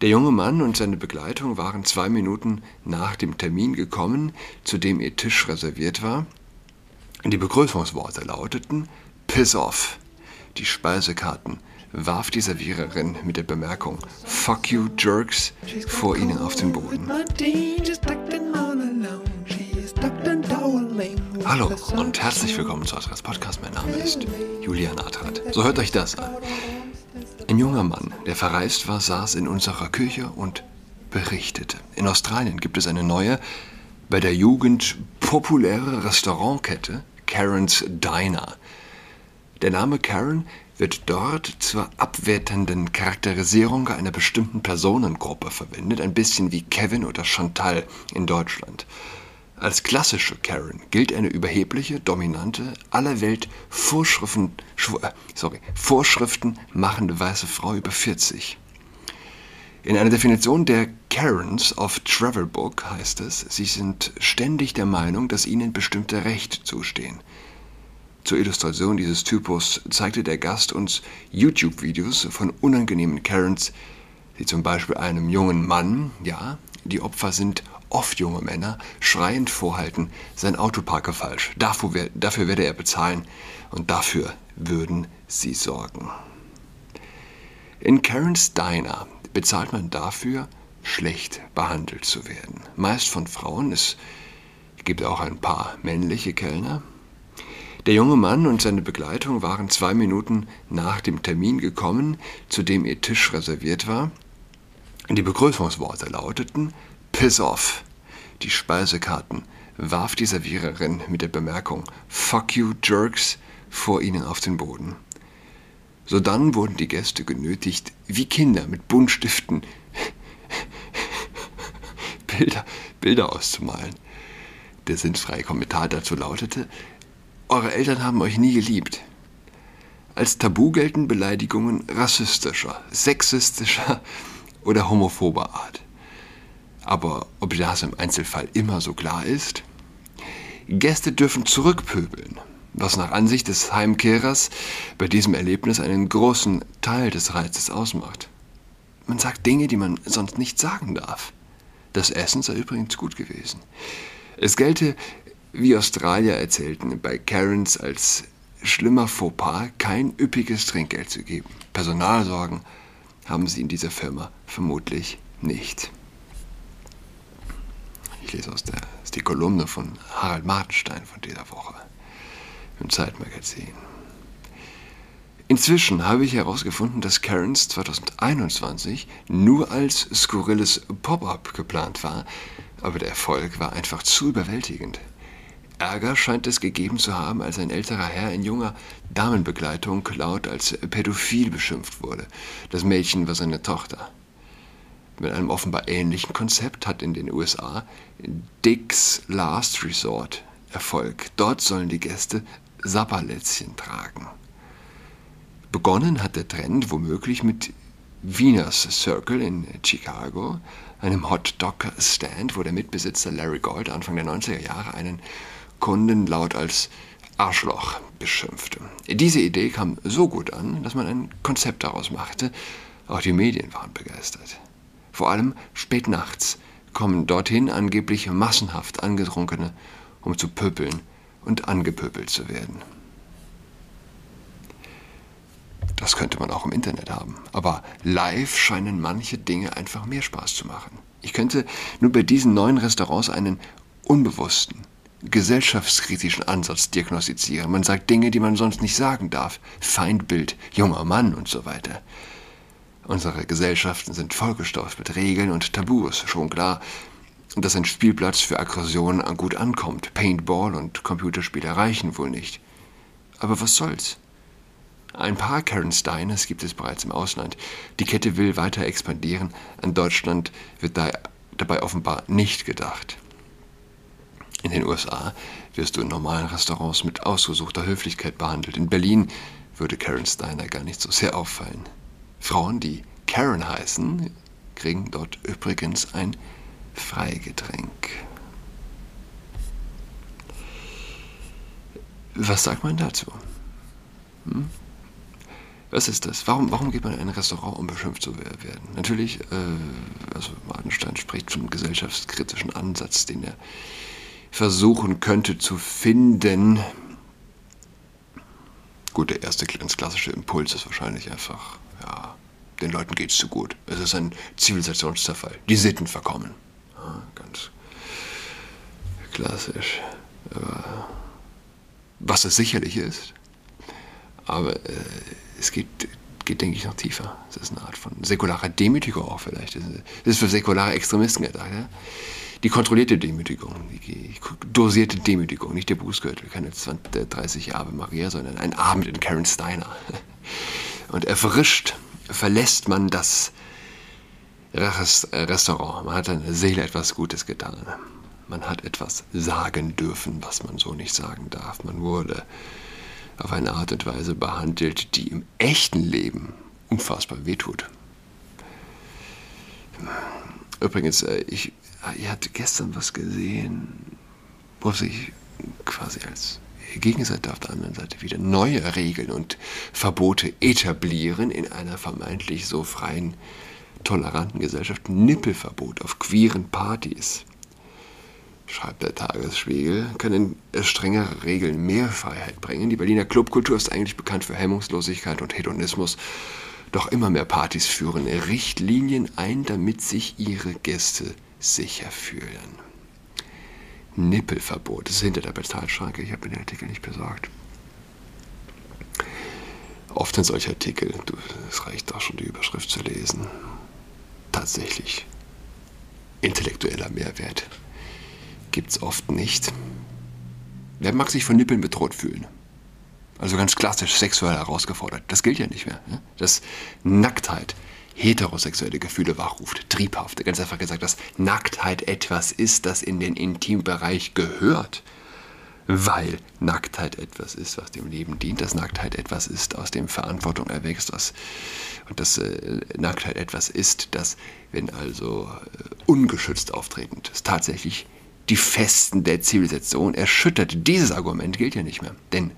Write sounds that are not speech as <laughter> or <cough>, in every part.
Der junge Mann und seine Begleitung waren zwei Minuten nach dem Termin gekommen, zu dem ihr Tisch reserviert war. Die Begrüßungsworte lauteten Piss off. Die Speisekarten warf die Serviererin mit der Bemerkung Fuck you Jerks vor ihnen auf den Boden. Hallo und herzlich willkommen zu Adress Podcast. Mein Name ist Julian Adrat. So hört euch das an. Ein junger Mann, der verreist war, saß in unserer Küche und berichtete. In Australien gibt es eine neue, bei der Jugend populäre Restaurantkette, Karen's Diner. Der Name Karen wird dort zur abwertenden Charakterisierung einer bestimmten Personengruppe verwendet, ein bisschen wie Kevin oder Chantal in Deutschland. Als klassische Karen gilt eine überhebliche, dominante, aller Welt Vorschriften, äh, sorry, Vorschriften machende weiße Frau über 40. In einer Definition der Karens auf Travelbook heißt es, sie sind ständig der Meinung, dass ihnen bestimmte Rechte zustehen. Zur Illustration dieses Typus zeigte der Gast uns YouTube-Videos von unangenehmen Karens, die zum Beispiel einem jungen Mann, ja, die Opfer sind oft junge Männer, schreiend vorhalten, sein Auto parke falsch, dafür, dafür werde er bezahlen und dafür würden sie sorgen. In Karen's Diner bezahlt man dafür, schlecht behandelt zu werden. Meist von Frauen, es gibt auch ein paar männliche Kellner. Der junge Mann und seine Begleitung waren zwei Minuten nach dem Termin gekommen, zu dem ihr Tisch reserviert war. Die Begrüßungsworte lauteten Piss off. Die Speisekarten warf die Serviererin mit der Bemerkung Fuck you Jerks vor ihnen auf den Boden. Sodann wurden die Gäste genötigt, wie Kinder mit Buntstiften <laughs> Bilder, Bilder auszumalen. Der sinnfreie Kommentar dazu lautete, Eure Eltern haben euch nie geliebt. Als Tabu gelten Beleidigungen rassistischer, sexistischer oder homophober Art. Aber ob das im Einzelfall immer so klar ist? Gäste dürfen zurückpöbeln, was nach Ansicht des Heimkehrers bei diesem Erlebnis einen großen Teil des Reizes ausmacht. Man sagt Dinge, die man sonst nicht sagen darf. Das Essen sei übrigens gut gewesen. Es gelte, wie Australier erzählten, bei Karens als schlimmer Fauxpas kein üppiges Trinkgeld zu geben. Personalsorgen haben sie in dieser Firma vermutlich nicht. Ich lese aus der, ist die Kolumne von Harald Martenstein von dieser Woche im Zeitmagazin. Inzwischen habe ich herausgefunden, dass Karens 2021 nur als skurriles Pop-up geplant war, aber der Erfolg war einfach zu überwältigend. Ärger scheint es gegeben zu haben, als ein älterer Herr in junger Damenbegleitung laut als pädophil beschimpft wurde. Das Mädchen war seine Tochter mit einem offenbar ähnlichen Konzept hat in den USA Dick's Last Resort Erfolg. Dort sollen die Gäste Sapperlätzchen tragen. Begonnen hat der Trend womöglich mit Wieners Circle in Chicago, einem Hot-Dog-Stand, wo der Mitbesitzer Larry Gold Anfang der 90er Jahre einen Kunden laut als Arschloch beschimpfte. Diese Idee kam so gut an, dass man ein Konzept daraus machte. Auch die Medien waren begeistert. Vor allem spät nachts kommen dorthin angeblich massenhaft Angetrunkene, um zu pöbeln und angepöbelt zu werden. Das könnte man auch im Internet haben. Aber live scheinen manche Dinge einfach mehr Spaß zu machen. Ich könnte nur bei diesen neuen Restaurants einen unbewussten, gesellschaftskritischen Ansatz diagnostizieren. Man sagt Dinge, die man sonst nicht sagen darf. Feindbild, junger Mann und so weiter. Unsere Gesellschaften sind vollgestopft mit Regeln und Tabus, schon klar, dass ein Spielplatz für Aggressionen gut ankommt. Paintball und Computerspiele reichen wohl nicht. Aber was soll's? Ein paar Karen Steiners gibt es bereits im Ausland. Die Kette will weiter expandieren. An Deutschland wird da, dabei offenbar nicht gedacht. In den USA wirst du in normalen Restaurants mit ausgesuchter Höflichkeit behandelt. In Berlin würde Karen Steiner gar nicht so sehr auffallen. Frauen, die Karen heißen, kriegen dort übrigens ein Freigetränk. Was sagt man dazu? Hm? Was ist das? Warum, warum geht man in ein Restaurant, um beschimpft zu werden? Natürlich, äh, also Mardenstein spricht einem gesellschaftskritischen Ansatz, den er versuchen könnte zu finden. Gut, der erste ganz klassische Impuls ist wahrscheinlich einfach, ja, den Leuten geht es zu gut. Es ist ein Zivilisationszerfall. Die Sitten verkommen. Ja, ganz klassisch. Aber was es sicherlich ist, aber äh, es geht, geht, denke ich, noch tiefer. Es ist eine Art von säkularer Demütigung auch vielleicht. Das ist für säkulare Extremisten gedacht. Ja? Die kontrollierte Demütigung, die dosierte Demütigung, nicht der Bußgürtel, keine 20, 30 Ave Maria, sondern ein Abend in Karen Steiner. Und erfrischt verlässt man das Restaurant. Man hat seiner Seele etwas Gutes getan. Man hat etwas sagen dürfen, was man so nicht sagen darf. Man wurde auf eine Art und Weise behandelt, die im echten Leben unfassbar wehtut. Übrigens, äh, ich, ich hatte gestern was gesehen, wo sich quasi als Gegenseite auf der anderen Seite wieder neue Regeln und Verbote etablieren in einer vermeintlich so freien, toleranten Gesellschaft. Nippelverbot auf queeren Partys schreibt der Tagesspiegel, können strengere Regeln mehr Freiheit bringen. Die Berliner Clubkultur ist eigentlich bekannt für Hemmungslosigkeit und Hedonismus. Doch immer mehr Partys führen Richtlinien ein, damit sich ihre Gäste sicher fühlen. Nippelverbot, das ist hinter der Bezahlschranke, ich habe mir den Artikel nicht besorgt. Oft sind solche Artikel, es reicht auch schon die Überschrift zu lesen, tatsächlich intellektueller Mehrwert gibt es oft nicht. Wer mag sich von Nippeln bedroht fühlen? Also ganz klassisch sexuell herausgefordert. Das gilt ja nicht mehr. Ne? Dass Nacktheit heterosexuelle Gefühle wachruft, triebhaft. Ganz einfach gesagt, dass Nacktheit etwas ist, das in den Intimbereich gehört. Weil Nacktheit etwas ist, was dem Leben dient, dass Nacktheit etwas ist, aus dem Verantwortung erwächst, was, und dass äh, Nacktheit etwas ist, das, wenn also äh, ungeschützt auftretend, ist tatsächlich die Festen der Zivilisation erschüttert. Dieses Argument gilt ja nicht mehr. Denn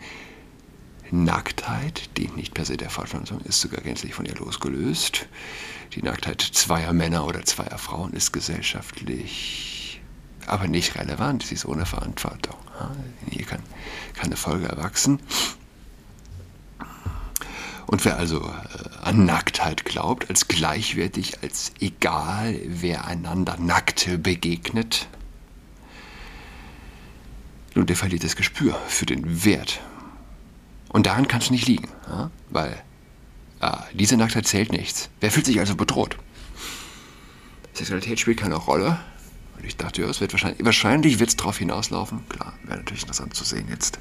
Nacktheit dient nicht per se der Fortpflanzung, ist sogar gänzlich von ihr losgelöst. Die Nacktheit zweier Männer oder zweier Frauen ist gesellschaftlich aber nicht relevant. Sie ist ohne Verantwortung. Hier kann keine Folge erwachsen. Und wer also äh, an Nacktheit glaubt, als gleichwertig, als egal, wer einander nackt begegnet, nun, der verliert das Gespür für den Wert. Und daran kann es nicht liegen, ja? weil ah, diese Nacktheit zählt nichts. Wer fühlt sich also bedroht? Sexualität spielt keine Rolle. Und ich dachte, ja, es wird wahrscheinlich, wahrscheinlich wird es darauf hinauslaufen. Klar, wäre natürlich interessant zu sehen jetzt,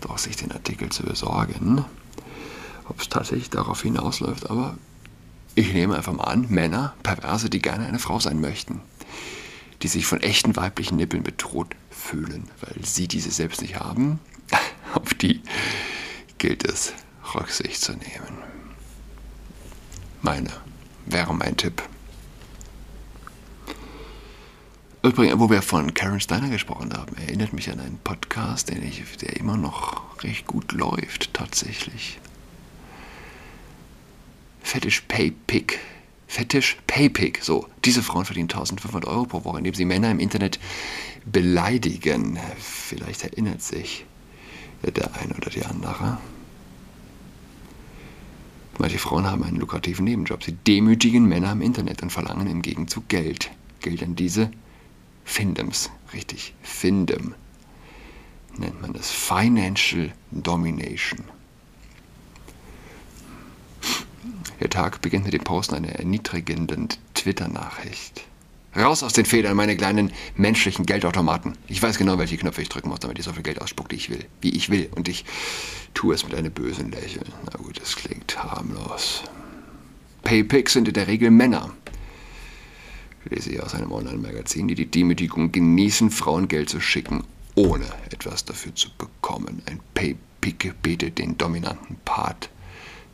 doch sich den Artikel zu besorgen, ob es tatsächlich darauf hinausläuft. Aber ich nehme einfach mal an, Männer, Perverse, die gerne eine Frau sein möchten, die sich von echten weiblichen Nippeln bedroht fühlen, weil sie diese selbst nicht haben. <laughs> Auf die gilt es, Rücksicht zu nehmen. Meine wäre mein Tipp. Übrigens, wo wir von Karen Steiner gesprochen haben, erinnert mich an einen Podcast, den ich, der immer noch recht gut läuft, tatsächlich. Fetish Pay Pick Fetisch Paypick. So, diese Frauen verdienen 1500 Euro pro Woche, indem sie Männer im Internet beleidigen. Vielleicht erinnert sich der eine oder die andere. Manche Frauen haben einen lukrativen Nebenjob. Sie demütigen Männer im Internet und verlangen im Gegenzug Geld. Geld an diese Findems. Richtig, Findem nennt man das. Financial Domination. Der Tag beginnt mit dem Posten einer erniedrigenden Twitter-Nachricht. Raus aus den Federn, meine kleinen menschlichen Geldautomaten. Ich weiß genau, welche Knöpfe ich drücken muss, damit ich so viel Geld ausspuckt, wie ich will. Wie ich will. Und ich tue es mit einem bösen Lächeln. Na gut, das klingt harmlos. Paypicks sind in der Regel Männer. Lese ich aus einem Online-Magazin, die die Demütigung genießen, Frauen Geld zu schicken, ohne etwas dafür zu bekommen. Ein Paypick betet den dominanten Part,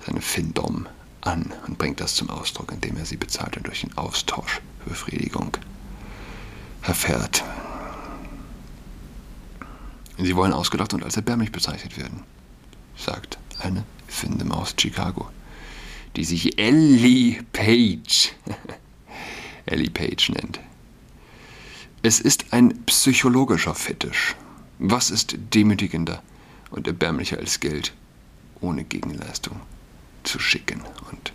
seine Findom, an und bringt das zum Ausdruck, indem er sie bezahlt und durch den Austausch Befriedigung erfährt. Sie wollen ausgedacht und als erbärmlich bezeichnet werden, sagt eine Findem aus Chicago, die sich Ellie Page, <laughs> Ellie Page nennt. Es ist ein psychologischer Fetisch. Was ist demütigender und erbärmlicher als Geld ohne Gegenleistung zu schicken? Und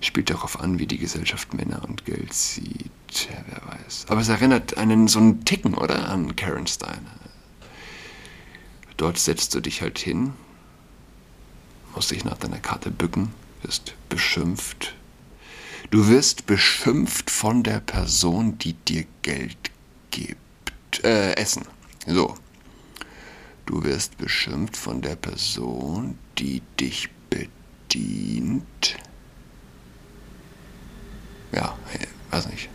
spielt darauf an, wie die Gesellschaft Männer und Geld sieht. Ja, wer weiß. Aber es erinnert einen so einen Ticken, oder? An Karen Steiner. Dort setzt du dich halt hin, musst dich nach deiner Karte bücken, wirst beschimpft. Du wirst beschimpft von der Person, die dir Geld gibt. Äh, Essen. So. Du wirst beschimpft von der Person, die dich bedient. Ja, weiß nicht.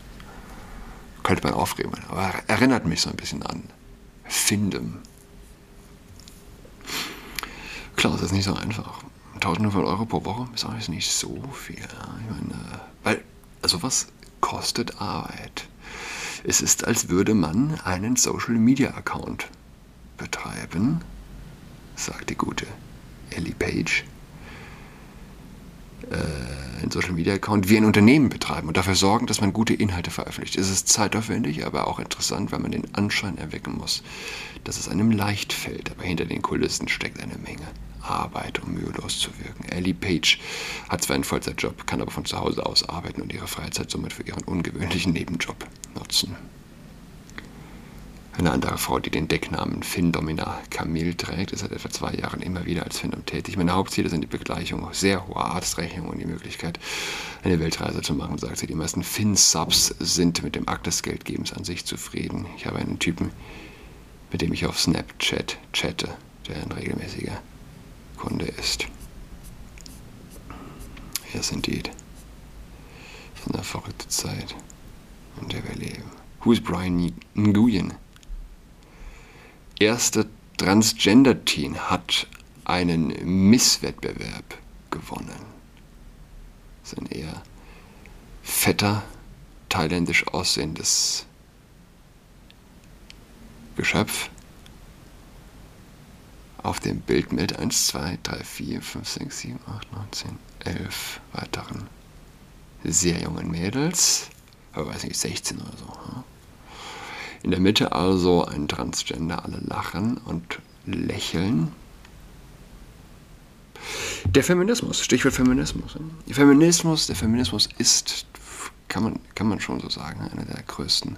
Man aufregen, aber erinnert mich so ein bisschen an Findem. Klar, das ist nicht so einfach. 1500 Euro pro Woche ist auch nicht so viel. Ich meine, weil, also was kostet Arbeit? Es ist, als würde man einen Social Media Account betreiben, sagt die gute Ellie Page. Äh, einen Social Media Account wie ein Unternehmen betreiben und dafür sorgen, dass man gute Inhalte veröffentlicht. Es ist zeitaufwendig, aber auch interessant, weil man den Anschein erwecken muss, dass es einem leicht fällt. Aber hinter den Kulissen steckt eine Menge Arbeit, um mühelos zu wirken. Ellie Page hat zwar einen Vollzeitjob, kann aber von zu Hause aus arbeiten und ihre Freizeit somit für ihren ungewöhnlichen Nebenjob nutzen. Eine andere Frau, die den Decknamen Findomina Camille trägt, ist seit etwa zwei Jahren immer wieder als Findom tätig. Meine Hauptziele sind die Begleichung sehr hoher Arztrechnungen und die Möglichkeit, eine Weltreise zu machen, sagt sie. Die meisten Fin-Subs sind mit dem Akt des Geldgebens an sich zufrieden. Ich habe einen Typen, mit dem ich auf Snapchat chatte, der ein regelmäßiger Kunde ist. Yes, indeed. Das ist eine verrückte Zeit, in der wir leben. Who is Brian Nguyen? Erste Transgender-Teen hat einen Misswettbewerb gewonnen. Das ist ein eher fetter, thailändisch aussehendes Geschöpf auf dem Bild mit 1, 2, 3, 4, 5, 6, 7, 8, 9, 10, 11 weiteren sehr jungen Mädels, aber weiß nicht, 16 oder so. In der Mitte also ein Transgender, alle lachen und lächeln. Der Feminismus, Stichwort Feminismus. Feminismus, der Feminismus ist, kann man, kann man schon so sagen, einer der größten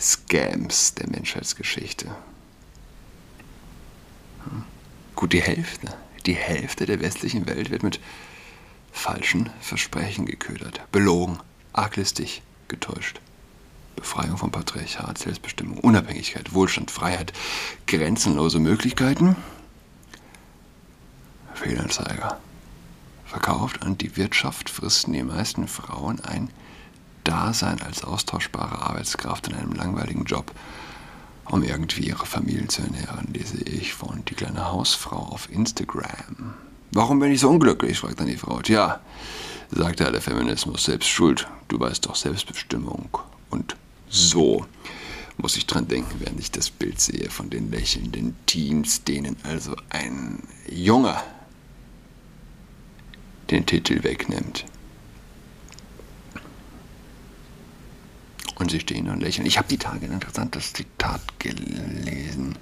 Scams der Menschheitsgeschichte. Gut, die Hälfte, die Hälfte der westlichen Welt wird mit falschen Versprechen geködert, belogen, arglistig getäuscht. Befreiung vom Patriarchat, Selbstbestimmung, Unabhängigkeit, Wohlstand, Freiheit, grenzenlose Möglichkeiten. Fehlanzeiger. Verkauft an die Wirtschaft fristen die meisten Frauen ein Dasein als austauschbare Arbeitskraft in einem langweiligen Job um irgendwie ihre Familien zu ernähren, lese ich von die kleine Hausfrau auf Instagram. Warum bin ich so unglücklich? fragt dann die Frau. Tja, sagte der Feminismus, selbst schuld. Du weißt doch Selbstbestimmung. Und so muss ich dran denken, während ich das Bild sehe von den lächelnden Teens, denen also ein Junge den Titel wegnimmt. Und sie stehen und lächeln. Ich habe die Tage ein interessantes Zitat gelesen.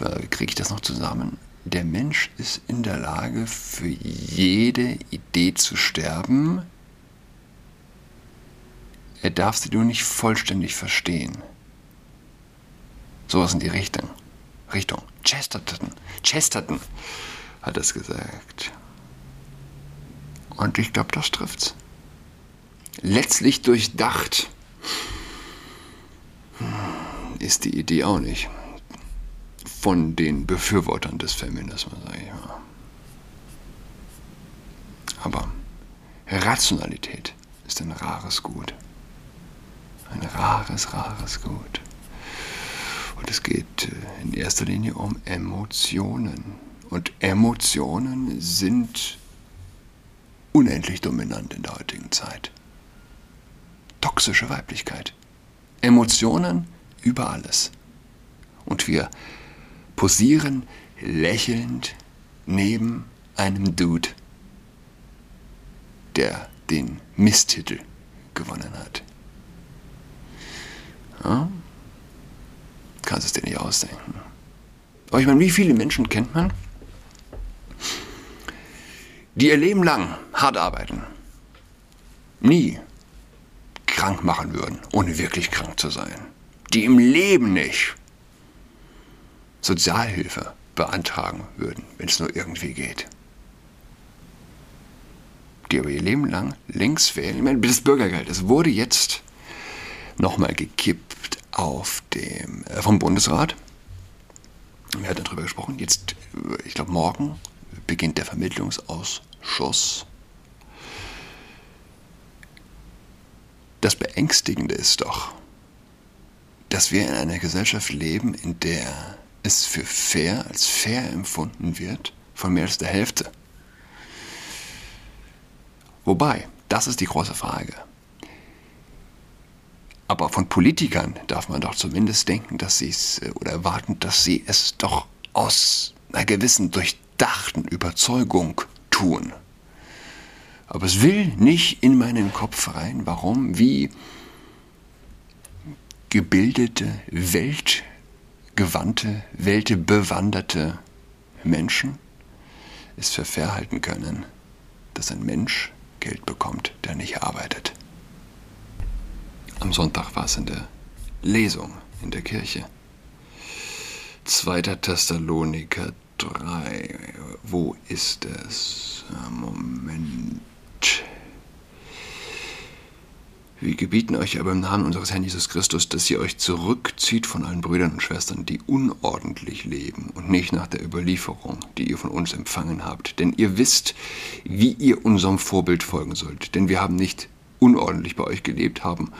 Wie kriege ich das noch zusammen? Der Mensch ist in der Lage, für jede Idee zu sterben. Er darf sie nur nicht vollständig verstehen. Sowas in die Richtung. Richtung. Chesterton. Chesterton hat es gesagt. Und ich glaube, das trifft's. Letztlich durchdacht ist die Idee auch nicht. Von den Befürwortern des Feminismus, sag ich mal. Aber Rationalität ist ein rares Gut. Ein rares, rares Gut. Und es geht äh, in erster Linie um Emotionen. Und Emotionen sind unendlich dominant in der heutigen Zeit. Toxische Weiblichkeit. Emotionen über alles. Und wir posieren lächelnd neben einem Dude, der den Misstitel gewonnen hat. Ja? Kannst es dir nicht ausdenken. Aber ich meine, wie viele Menschen kennt man, die ihr Leben lang hart arbeiten, nie krank machen würden, ohne wirklich krank zu sein, die im Leben nicht Sozialhilfe beantragen würden, wenn es nur irgendwie geht. Die aber ihr Leben lang links wählen. Ich meine, das Bürgergeld, es wurde jetzt nochmal gekippt auf dem, äh, vom Bundesrat. Wir hatten darüber gesprochen. Jetzt, ich glaube, morgen beginnt der Vermittlungsausschuss. Das Beängstigende ist doch, dass wir in einer Gesellschaft leben, in der es für fair als fair empfunden wird von mehr als der Hälfte. Wobei, das ist die große Frage. Aber von Politikern darf man doch zumindest denken, dass sie es äh, oder erwarten, dass sie es doch aus einer gewissen durchdachten Überzeugung tun. Aber es will nicht in meinen Kopf rein, warum, wie gebildete Welt gewandte, weltbewanderte Menschen es für fair halten können, dass ein Mensch Geld bekommt, der nicht arbeitet. Am Sonntag war es in der Lesung in der Kirche. 2. Thessaloniker 3. Wo ist es? Moment. Wir gebieten euch aber im Namen unseres Herrn Jesus Christus, dass ihr euch zurückzieht von allen Brüdern und Schwestern, die unordentlich leben und nicht nach der Überlieferung, die ihr von uns empfangen habt. Denn ihr wisst, wie ihr unserem Vorbild folgen sollt. Denn wir haben nicht unordentlich bei euch gelebt, haben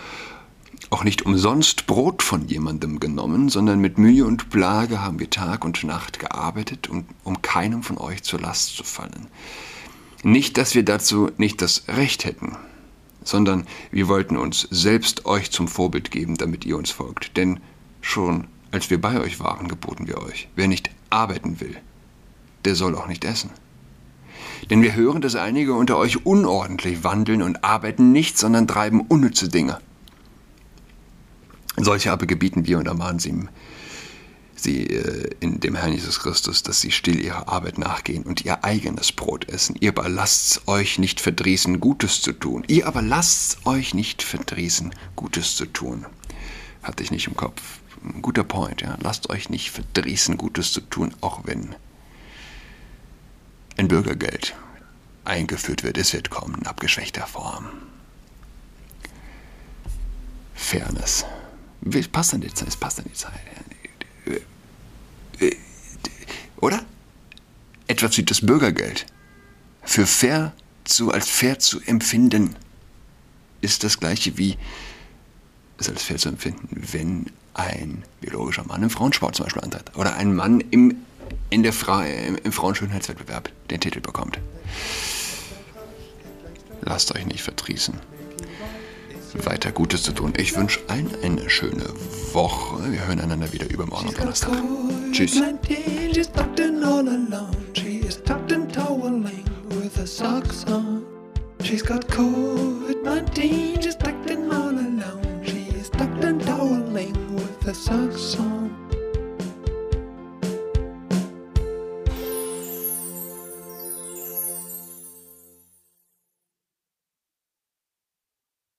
auch nicht umsonst Brot von jemandem genommen, sondern mit Mühe und Plage haben wir Tag und Nacht gearbeitet, um, um keinem von euch zur Last zu fallen. Nicht, dass wir dazu nicht das Recht hätten sondern wir wollten uns selbst euch zum Vorbild geben, damit ihr uns folgt. Denn schon als wir bei euch waren, geboten wir euch, wer nicht arbeiten will, der soll auch nicht essen. Denn wir hören, dass einige unter euch unordentlich wandeln und arbeiten nicht, sondern treiben unnütze Dinge. Solche aber gebieten wir und ermahnen sie sie äh, in dem Herrn Jesus Christus, dass sie still ihrer Arbeit nachgehen und ihr eigenes Brot essen. Ihr aber lasst euch nicht verdrießen, Gutes zu tun. Ihr aber lasst euch nicht verdrießen, Gutes zu tun. Hatte ich nicht im Kopf. Ein guter Point, ja. Lasst euch nicht verdrießen, Gutes zu tun, auch wenn ein Bürgergeld eingeführt wird. Es wird kommen abgeschwächter Form. Fairness. Es passt an die Zeit. Es passt an die Zeit. Oder? Etwas wie das Bürgergeld. Für fair zu, als fair zu empfinden, ist das gleiche wie es als fair zu empfinden, wenn ein biologischer Mann im Frauensport zum Beispiel antritt. Oder ein Mann im, in der Fra im, Frauenschönheitswettbewerb den Titel bekommt. Lasst euch nicht verdrießen weiter Gutes zu tun. Ich wünsche allen eine schöne Woche. Wir hören einander wieder übermorgen am Donnerstag. Tschüss. She's got COVID-19, she's tucked in all alone. She's tucked and toweling with her socks on.